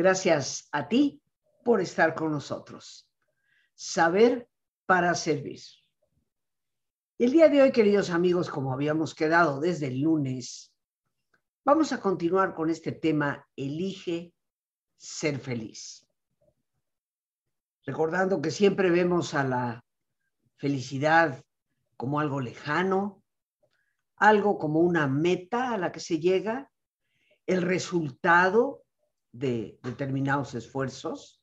Gracias a ti por estar con nosotros. Saber para servir. El día de hoy, queridos amigos, como habíamos quedado desde el lunes, vamos a continuar con este tema, elige ser feliz. Recordando que siempre vemos a la felicidad como algo lejano, algo como una meta a la que se llega, el resultado de determinados esfuerzos,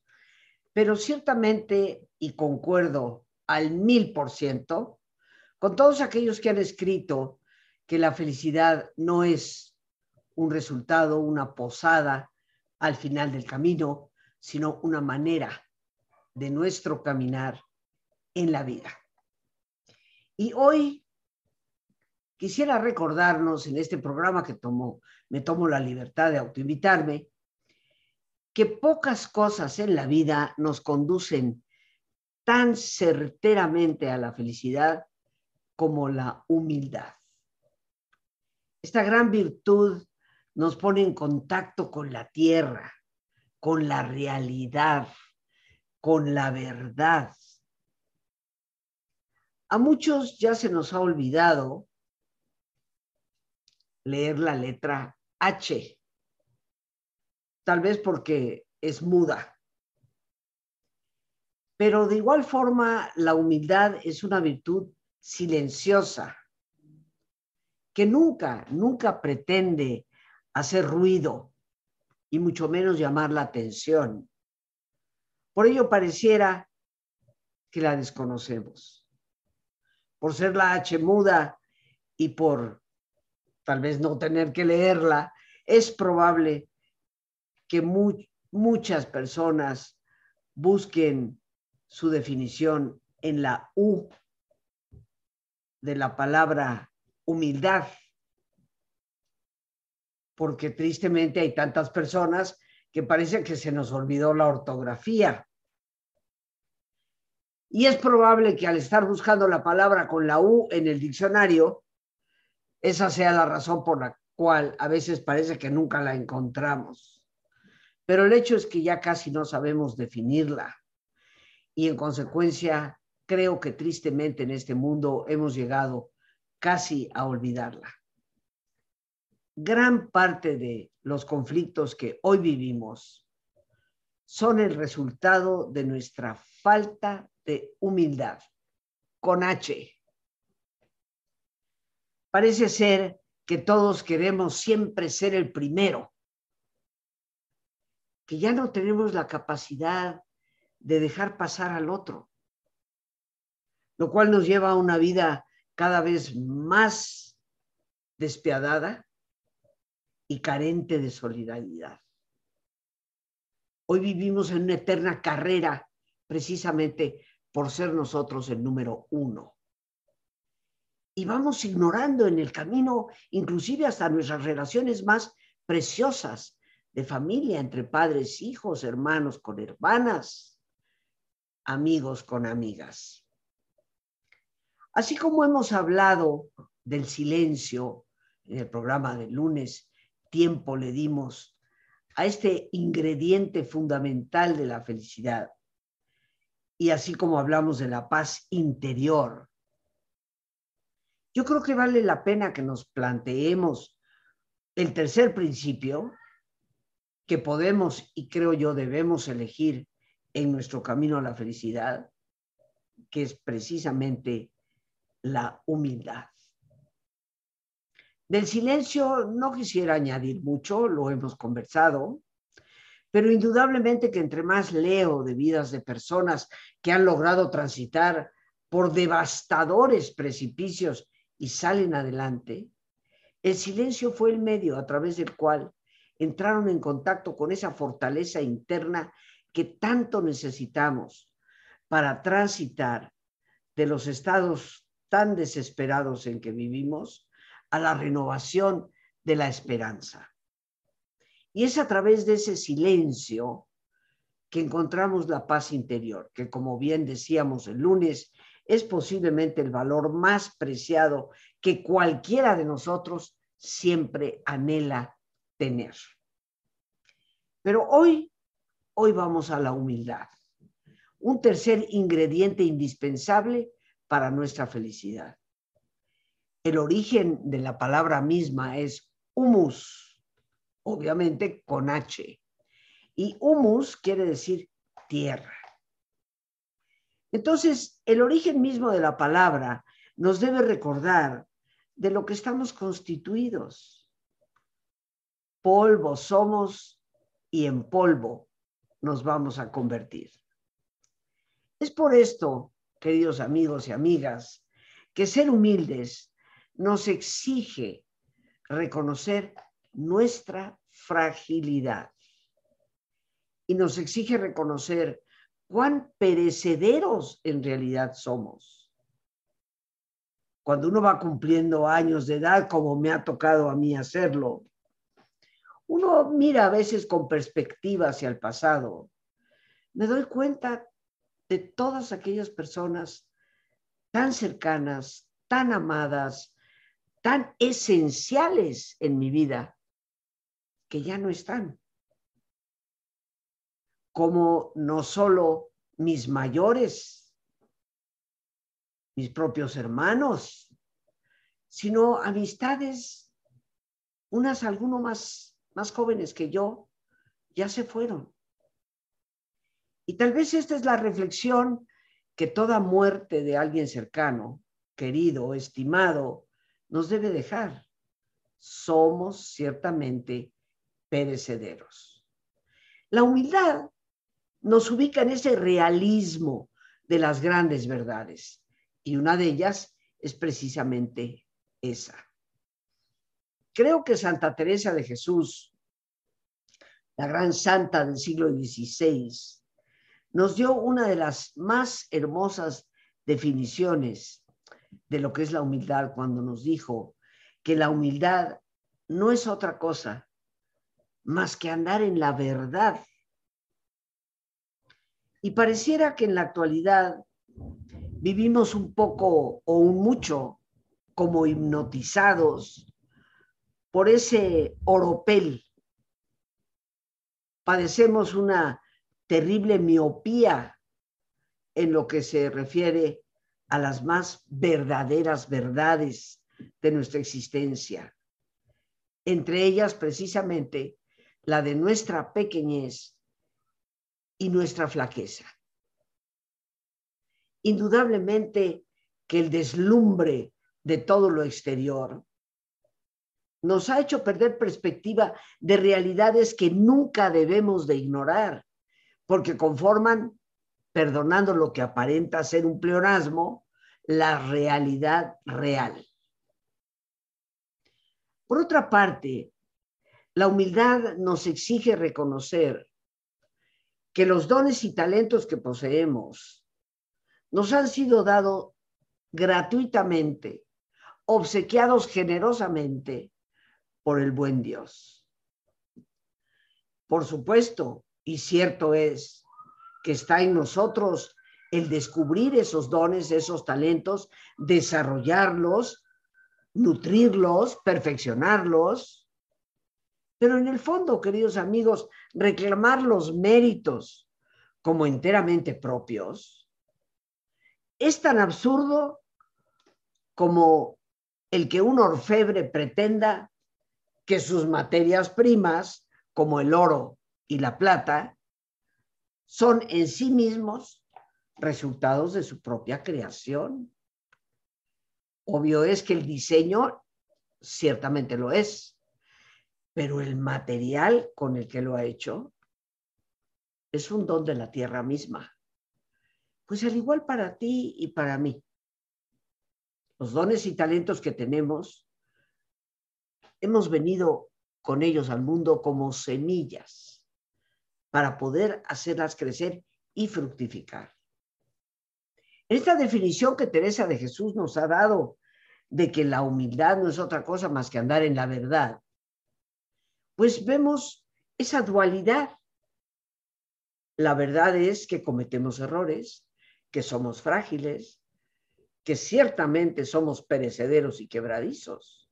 pero ciertamente, y concuerdo al mil por ciento, con todos aquellos que han escrito que la felicidad no es un resultado, una posada al final del camino, sino una manera de nuestro caminar en la vida. Y hoy quisiera recordarnos en este programa que tomo, me tomo la libertad de autoinvitarme, que pocas cosas en la vida nos conducen tan certeramente a la felicidad como la humildad. Esta gran virtud nos pone en contacto con la tierra, con la realidad, con la verdad. A muchos ya se nos ha olvidado leer la letra H tal vez porque es muda. Pero de igual forma, la humildad es una virtud silenciosa, que nunca, nunca pretende hacer ruido y mucho menos llamar la atención. Por ello pareciera que la desconocemos. Por ser la H muda y por tal vez no tener que leerla, es probable que muchas personas busquen su definición en la U de la palabra humildad, porque tristemente hay tantas personas que parece que se nos olvidó la ortografía. Y es probable que al estar buscando la palabra con la U en el diccionario, esa sea la razón por la cual a veces parece que nunca la encontramos pero el hecho es que ya casi no sabemos definirla y en consecuencia creo que tristemente en este mundo hemos llegado casi a olvidarla. Gran parte de los conflictos que hoy vivimos son el resultado de nuestra falta de humildad, con H. Parece ser que todos queremos siempre ser el primero que ya no tenemos la capacidad de dejar pasar al otro, lo cual nos lleva a una vida cada vez más despiadada y carente de solidaridad. Hoy vivimos en una eterna carrera precisamente por ser nosotros el número uno. Y vamos ignorando en el camino inclusive hasta nuestras relaciones más preciosas, de familia, entre padres, hijos, hermanos con hermanas, amigos con amigas. Así como hemos hablado del silencio en el programa del lunes, tiempo le dimos a este ingrediente fundamental de la felicidad. Y así como hablamos de la paz interior, yo creo que vale la pena que nos planteemos el tercer principio, que podemos y creo yo debemos elegir en nuestro camino a la felicidad, que es precisamente la humildad. Del silencio no quisiera añadir mucho, lo hemos conversado, pero indudablemente que entre más leo de vidas de personas que han logrado transitar por devastadores precipicios y salen adelante, el silencio fue el medio a través del cual entraron en contacto con esa fortaleza interna que tanto necesitamos para transitar de los estados tan desesperados en que vivimos a la renovación de la esperanza. Y es a través de ese silencio que encontramos la paz interior, que como bien decíamos el lunes, es posiblemente el valor más preciado que cualquiera de nosotros siempre anhela tener. Pero hoy hoy vamos a la humildad, un tercer ingrediente indispensable para nuestra felicidad. El origen de la palabra misma es humus, obviamente con H. Y humus quiere decir tierra. Entonces, el origen mismo de la palabra nos debe recordar de lo que estamos constituidos. Polvo somos y en polvo nos vamos a convertir. Es por esto, queridos amigos y amigas, que ser humildes nos exige reconocer nuestra fragilidad y nos exige reconocer cuán perecederos en realidad somos. Cuando uno va cumpliendo años de edad, como me ha tocado a mí hacerlo, uno mira a veces con perspectiva hacia el pasado. Me doy cuenta de todas aquellas personas tan cercanas, tan amadas, tan esenciales en mi vida, que ya no están. Como no solo mis mayores, mis propios hermanos, sino amistades, unas alguno más, más jóvenes que yo, ya se fueron. Y tal vez esta es la reflexión que toda muerte de alguien cercano, querido, estimado, nos debe dejar. Somos ciertamente perecederos. La humildad nos ubica en ese realismo de las grandes verdades y una de ellas es precisamente esa. Creo que Santa Teresa de Jesús, la gran santa del siglo XVI, nos dio una de las más hermosas definiciones de lo que es la humildad cuando nos dijo que la humildad no es otra cosa más que andar en la verdad. Y pareciera que en la actualidad vivimos un poco o un mucho como hipnotizados por ese oropel. Padecemos una terrible miopía en lo que se refiere a las más verdaderas verdades de nuestra existencia, entre ellas precisamente la de nuestra pequeñez y nuestra flaqueza. Indudablemente que el deslumbre de todo lo exterior nos ha hecho perder perspectiva de realidades que nunca debemos de ignorar, porque conforman perdonando lo que aparenta ser un pleonasmo, la realidad real. Por otra parte, la humildad nos exige reconocer que los dones y talentos que poseemos nos han sido dados gratuitamente, obsequiados generosamente por el buen Dios. Por supuesto, y cierto es, que está en nosotros el descubrir esos dones, esos talentos, desarrollarlos, nutrirlos, perfeccionarlos. Pero en el fondo, queridos amigos, reclamar los méritos como enteramente propios es tan absurdo como el que un orfebre pretenda que sus materias primas, como el oro y la plata, son en sí mismos resultados de su propia creación. Obvio es que el diseño ciertamente lo es, pero el material con el que lo ha hecho es un don de la tierra misma. Pues al igual para ti y para mí. Los dones y talentos que tenemos, hemos venido con ellos al mundo como semillas para poder hacerlas crecer y fructificar. Esta definición que Teresa de Jesús nos ha dado de que la humildad no es otra cosa más que andar en la verdad, pues vemos esa dualidad. La verdad es que cometemos errores, que somos frágiles, que ciertamente somos perecederos y quebradizos.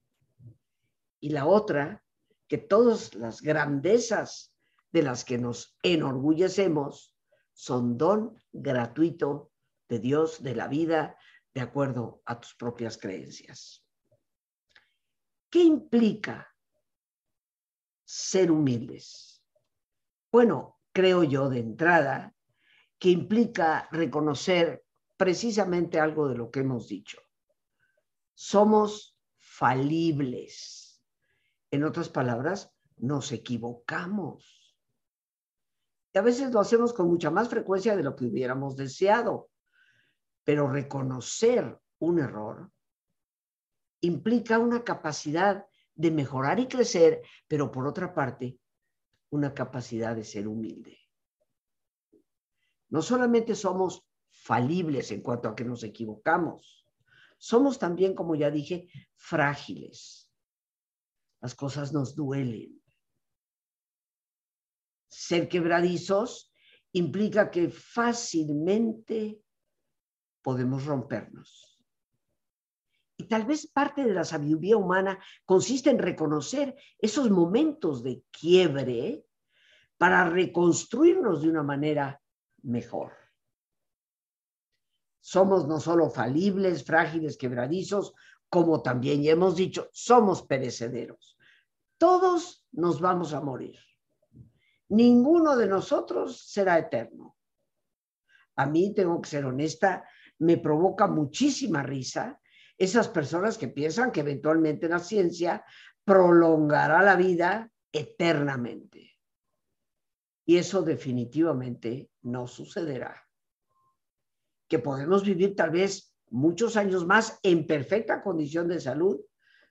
Y la otra, que todas las grandezas de las que nos enorgullecemos son don gratuito de Dios, de la vida, de acuerdo a tus propias creencias. ¿Qué implica ser humildes? Bueno, creo yo de entrada que implica reconocer precisamente algo de lo que hemos dicho. Somos falibles. En otras palabras, nos equivocamos. Y a veces lo hacemos con mucha más frecuencia de lo que hubiéramos deseado. Pero reconocer un error implica una capacidad de mejorar y crecer, pero por otra parte, una capacidad de ser humilde. No solamente somos falibles en cuanto a que nos equivocamos, somos también, como ya dije, frágiles. Las cosas nos duelen. Ser quebradizos implica que fácilmente podemos rompernos. Y tal vez parte de la sabiduría humana consiste en reconocer esos momentos de quiebre para reconstruirnos de una manera mejor. Somos no solo falibles, frágiles, quebradizos, como también ya hemos dicho, somos perecederos. Todos nos vamos a morir. Ninguno de nosotros será eterno. A mí, tengo que ser honesta, me provoca muchísima risa esas personas que piensan que eventualmente la ciencia prolongará la vida eternamente. Y eso definitivamente no sucederá. Que podemos vivir tal vez muchos años más en perfecta condición de salud,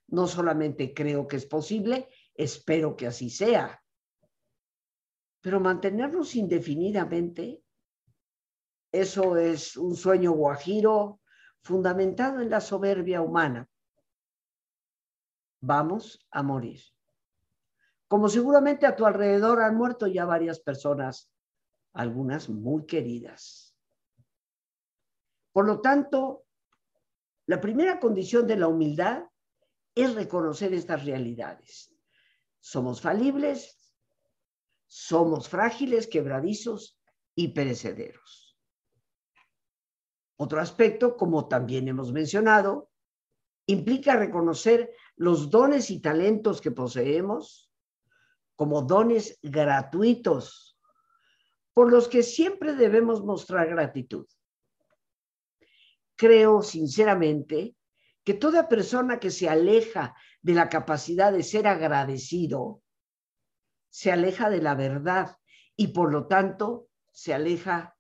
no solamente creo que es posible, espero que así sea. Pero mantenernos indefinidamente eso es un sueño guajiro fundamentado en la soberbia humana. Vamos a morir. Como seguramente a tu alrededor han muerto ya varias personas, algunas muy queridas. Por lo tanto, la primera condición de la humildad es reconocer estas realidades. Somos falibles, somos frágiles, quebradizos y perecederos. Otro aspecto, como también hemos mencionado, implica reconocer los dones y talentos que poseemos como dones gratuitos por los que siempre debemos mostrar gratitud. Creo sinceramente que toda persona que se aleja de la capacidad de ser agradecido, se aleja de la verdad y por lo tanto se aleja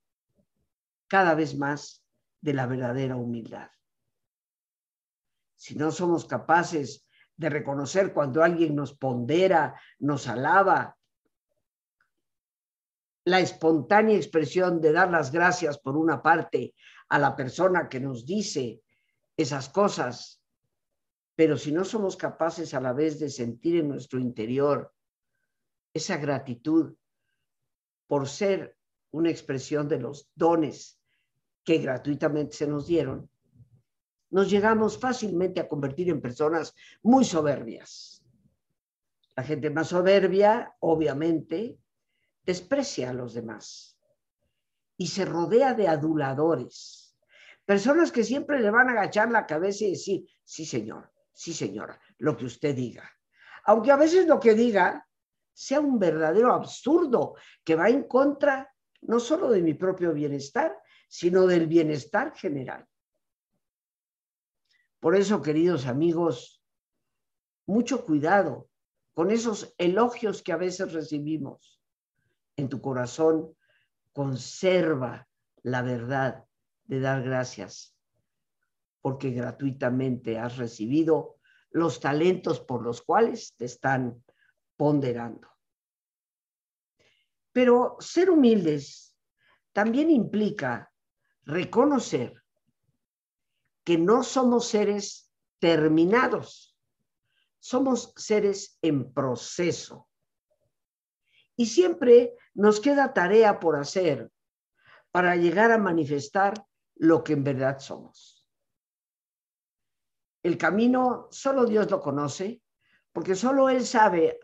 cada vez más de la verdadera humildad. Si no somos capaces de reconocer cuando alguien nos pondera, nos alaba, la espontánea expresión de dar las gracias por una parte a la persona que nos dice esas cosas, pero si no somos capaces a la vez de sentir en nuestro interior esa gratitud por ser una expresión de los dones que gratuitamente se nos dieron, nos llegamos fácilmente a convertir en personas muy soberbias. La gente más soberbia, obviamente, desprecia a los demás y se rodea de aduladores, personas que siempre le van a agachar la cabeza y decir, sí señor, sí señora, lo que usted diga. Aunque a veces lo que diga sea un verdadero absurdo que va en contra no solo de mi propio bienestar, sino del bienestar general. Por eso, queridos amigos, mucho cuidado con esos elogios que a veces recibimos. En tu corazón conserva la verdad de dar gracias, porque gratuitamente has recibido los talentos por los cuales te están ponderando. Pero ser humildes también implica reconocer que no somos seres terminados, somos seres en proceso. Y siempre nos queda tarea por hacer para llegar a manifestar lo que en verdad somos. El camino solo Dios lo conoce, porque solo Él sabe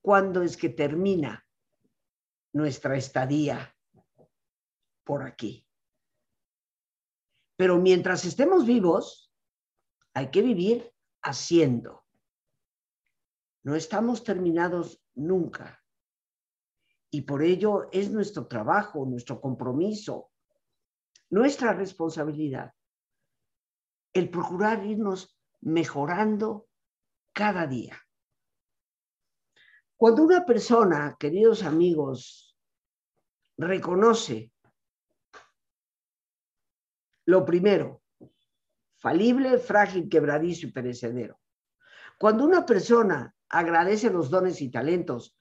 cuándo es que termina nuestra estadía por aquí. Pero mientras estemos vivos, hay que vivir haciendo. No estamos terminados nunca. Y por ello es nuestro trabajo, nuestro compromiso, nuestra responsabilidad el procurar irnos mejorando cada día. Cuando una persona, queridos amigos, reconoce lo primero, falible, frágil, quebradizo y perecedero. Cuando una persona agradece los dones y talentos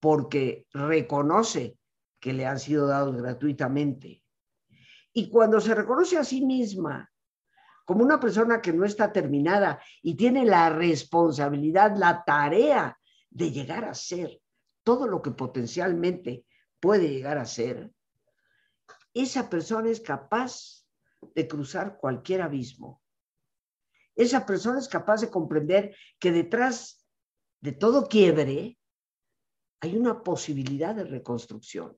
porque reconoce que le han sido dados gratuitamente, y cuando se reconoce a sí misma como una persona que no está terminada y tiene la responsabilidad, la tarea de llegar a ser todo lo que potencialmente puede llegar a ser, esa persona es capaz de cruzar cualquier abismo. Esa persona es capaz de comprender que detrás de todo quiebre hay una posibilidad de reconstrucción.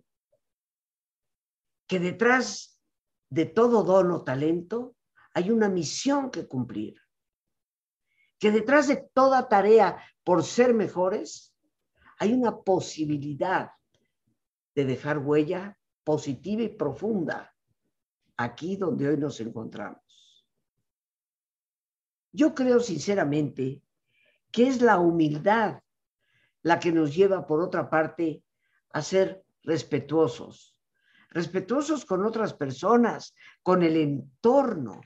Que detrás de todo don o talento hay una misión que cumplir. Que detrás de toda tarea por ser mejores, hay una posibilidad de dejar huella positiva y profunda aquí donde hoy nos encontramos. Yo creo sinceramente que es la humildad la que nos lleva, por otra parte, a ser respetuosos, respetuosos con otras personas, con el entorno,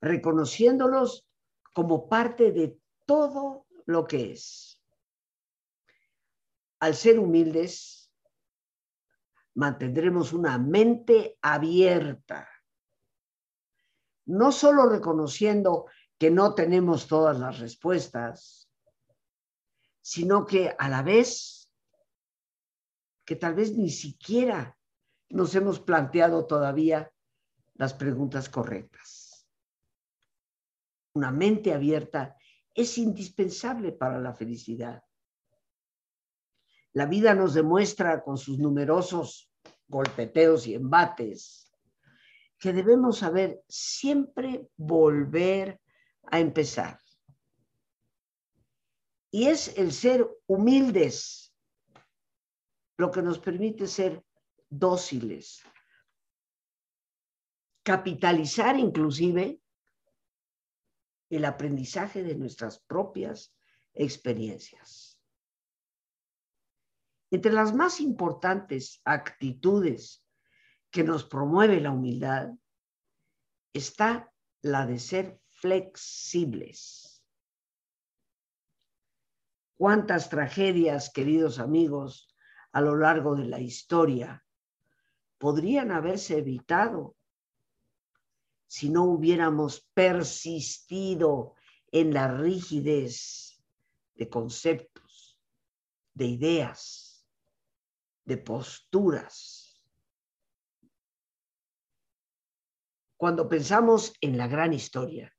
reconociéndolos como parte de todo lo que es. Al ser humildes, mantendremos una mente abierta, no solo reconociendo que no tenemos todas las respuestas, sino que a la vez que tal vez ni siquiera nos hemos planteado todavía las preguntas correctas una mente abierta es indispensable para la felicidad. La vida nos demuestra con sus numerosos golpeteos y embates que debemos saber siempre volver a empezar. Y es el ser humildes lo que nos permite ser dóciles, capitalizar inclusive el aprendizaje de nuestras propias experiencias. Entre las más importantes actitudes que nos promueve la humildad está la de ser flexibles. ¿Cuántas tragedias, queridos amigos, a lo largo de la historia podrían haberse evitado si no hubiéramos persistido en la rigidez de conceptos, de ideas, de posturas. Cuando pensamos en la gran historia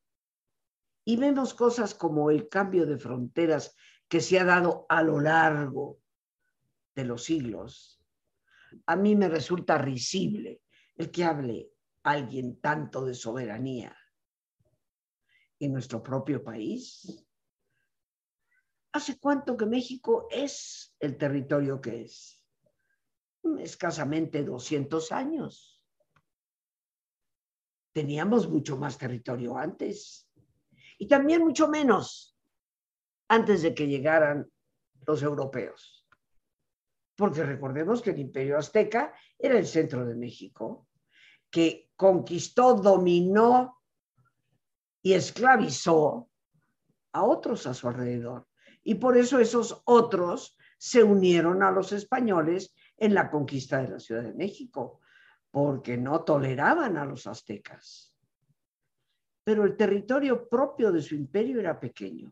y vemos cosas como el cambio de fronteras que se ha dado a lo largo de los siglos, a mí me resulta risible el que hable alguien tanto de soberanía en nuestro propio país? ¿Hace cuánto que México es el territorio que es? Escasamente 200 años. Teníamos mucho más territorio antes y también mucho menos antes de que llegaran los europeos. Porque recordemos que el imperio azteca era el centro de México que conquistó, dominó y esclavizó a otros a su alrededor. Y por eso esos otros se unieron a los españoles en la conquista de la Ciudad de México, porque no toleraban a los aztecas. Pero el territorio propio de su imperio era pequeño.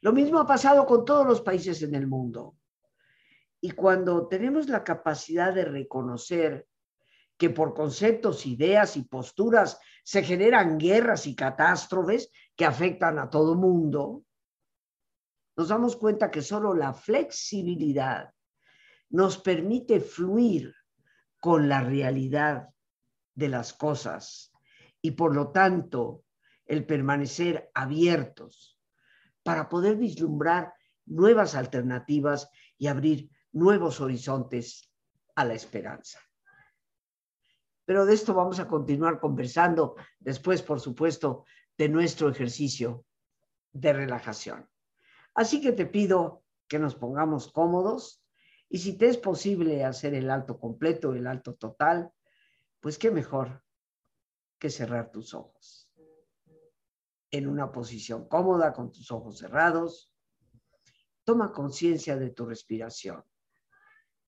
Lo mismo ha pasado con todos los países en el mundo. Y cuando tenemos la capacidad de reconocer que por conceptos, ideas y posturas se generan guerras y catástrofes que afectan a todo mundo, nos damos cuenta que solo la flexibilidad nos permite fluir con la realidad de las cosas y por lo tanto el permanecer abiertos para poder vislumbrar nuevas alternativas y abrir nuevos horizontes a la esperanza. Pero de esto vamos a continuar conversando después, por supuesto, de nuestro ejercicio de relajación. Así que te pido que nos pongamos cómodos y si te es posible hacer el alto completo, el alto total, pues qué mejor que cerrar tus ojos. En una posición cómoda con tus ojos cerrados, toma conciencia de tu respiración,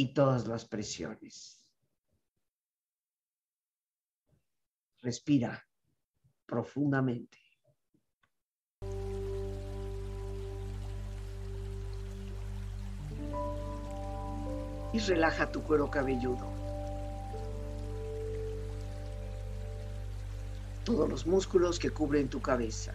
y todas las presiones. Respira profundamente. Y relaja tu cuero cabelludo. Todos los músculos que cubren tu cabeza.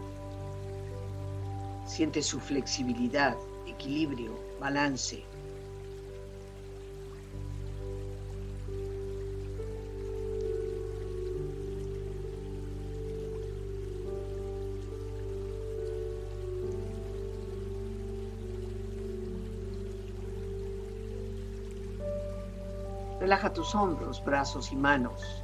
Siente su flexibilidad, equilibrio, balance. Relaja tus hombros, brazos y manos,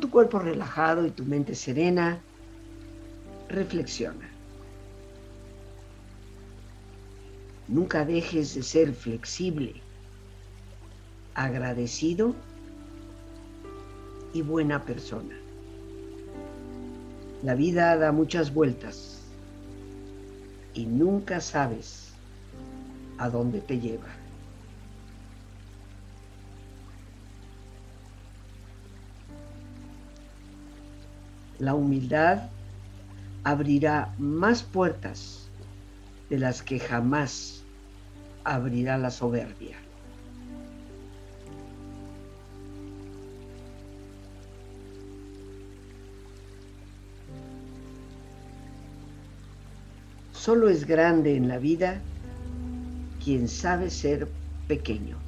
Tu cuerpo relajado y tu mente serena, reflexiona. Nunca dejes de ser flexible, agradecido y buena persona. La vida da muchas vueltas y nunca sabes a dónde te lleva. La humildad abrirá más puertas de las que jamás abrirá la soberbia. Solo es grande en la vida quien sabe ser pequeño.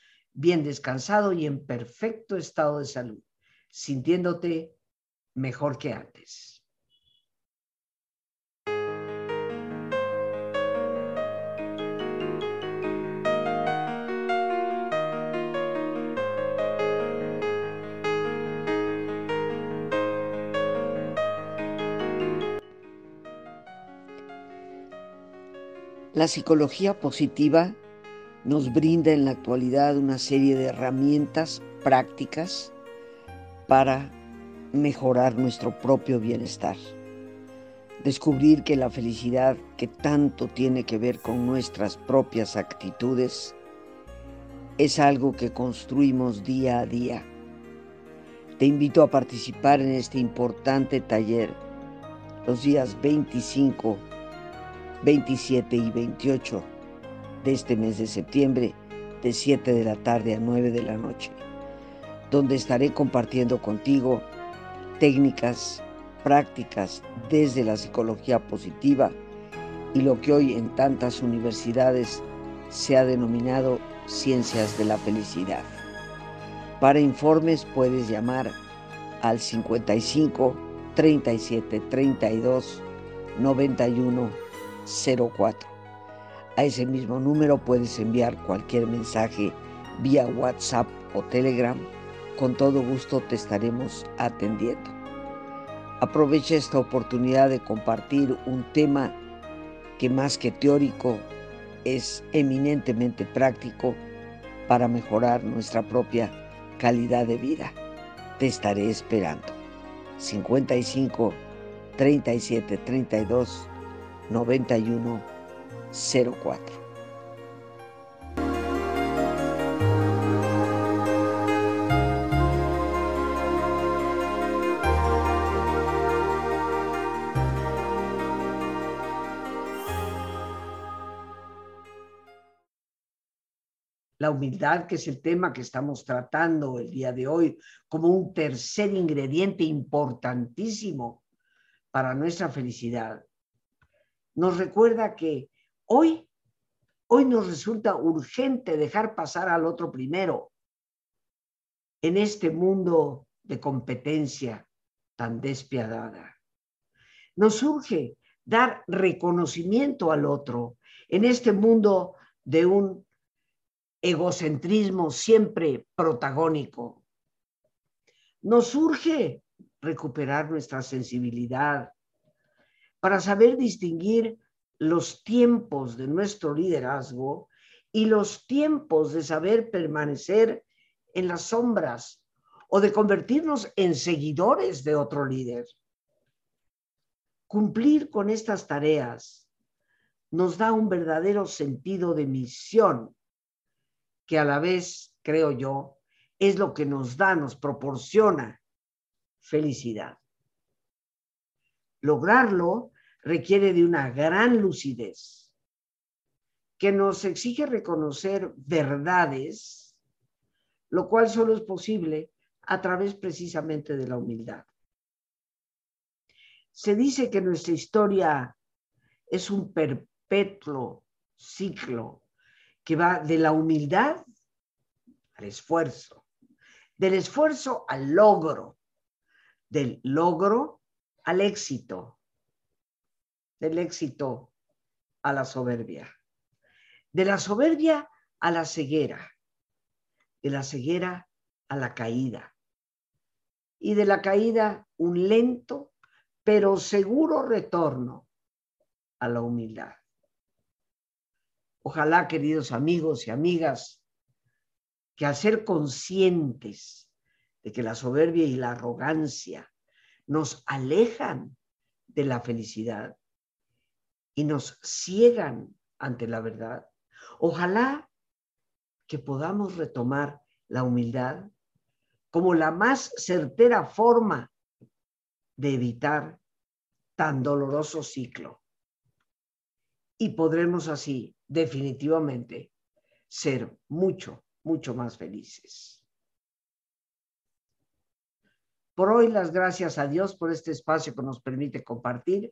bien descansado y en perfecto estado de salud, sintiéndote mejor que antes. La psicología positiva nos brinda en la actualidad una serie de herramientas prácticas para mejorar nuestro propio bienestar. Descubrir que la felicidad que tanto tiene que ver con nuestras propias actitudes es algo que construimos día a día. Te invito a participar en este importante taller los días 25, 27 y 28 de este mes de septiembre de 7 de la tarde a 9 de la noche, donde estaré compartiendo contigo técnicas, prácticas desde la psicología positiva y lo que hoy en tantas universidades se ha denominado ciencias de la felicidad. Para informes puedes llamar al 55 37 32 91 04. A ese mismo número puedes enviar cualquier mensaje vía WhatsApp o Telegram. Con todo gusto te estaremos atendiendo. Aprovecha esta oportunidad de compartir un tema que más que teórico es eminentemente práctico para mejorar nuestra propia calidad de vida. Te estaré esperando. 55 37 32 91 04. la humildad, que es el tema que estamos tratando el día de hoy, como un tercer ingrediente importantísimo para nuestra felicidad, nos recuerda que hoy, hoy nos resulta urgente dejar pasar al otro primero en este mundo de competencia tan despiadada. Nos urge dar reconocimiento al otro en este mundo de un egocentrismo siempre protagónico. Nos urge recuperar nuestra sensibilidad para saber distinguir los tiempos de nuestro liderazgo y los tiempos de saber permanecer en las sombras o de convertirnos en seguidores de otro líder. Cumplir con estas tareas nos da un verdadero sentido de misión que a la vez, creo yo, es lo que nos da, nos proporciona felicidad. Lograrlo requiere de una gran lucidez que nos exige reconocer verdades, lo cual solo es posible a través precisamente de la humildad. Se dice que nuestra historia es un perpetuo ciclo que va de la humildad al esfuerzo, del esfuerzo al logro, del logro al éxito, del éxito a la soberbia, de la soberbia a la ceguera, de la ceguera a la caída y de la caída un lento pero seguro retorno a la humildad. Ojalá, queridos amigos y amigas, que al ser conscientes de que la soberbia y la arrogancia nos alejan de la felicidad y nos ciegan ante la verdad, ojalá que podamos retomar la humildad como la más certera forma de evitar tan doloroso ciclo. Y podremos así definitivamente ser mucho, mucho más felices. Por hoy las gracias a Dios por este espacio que nos permite compartir.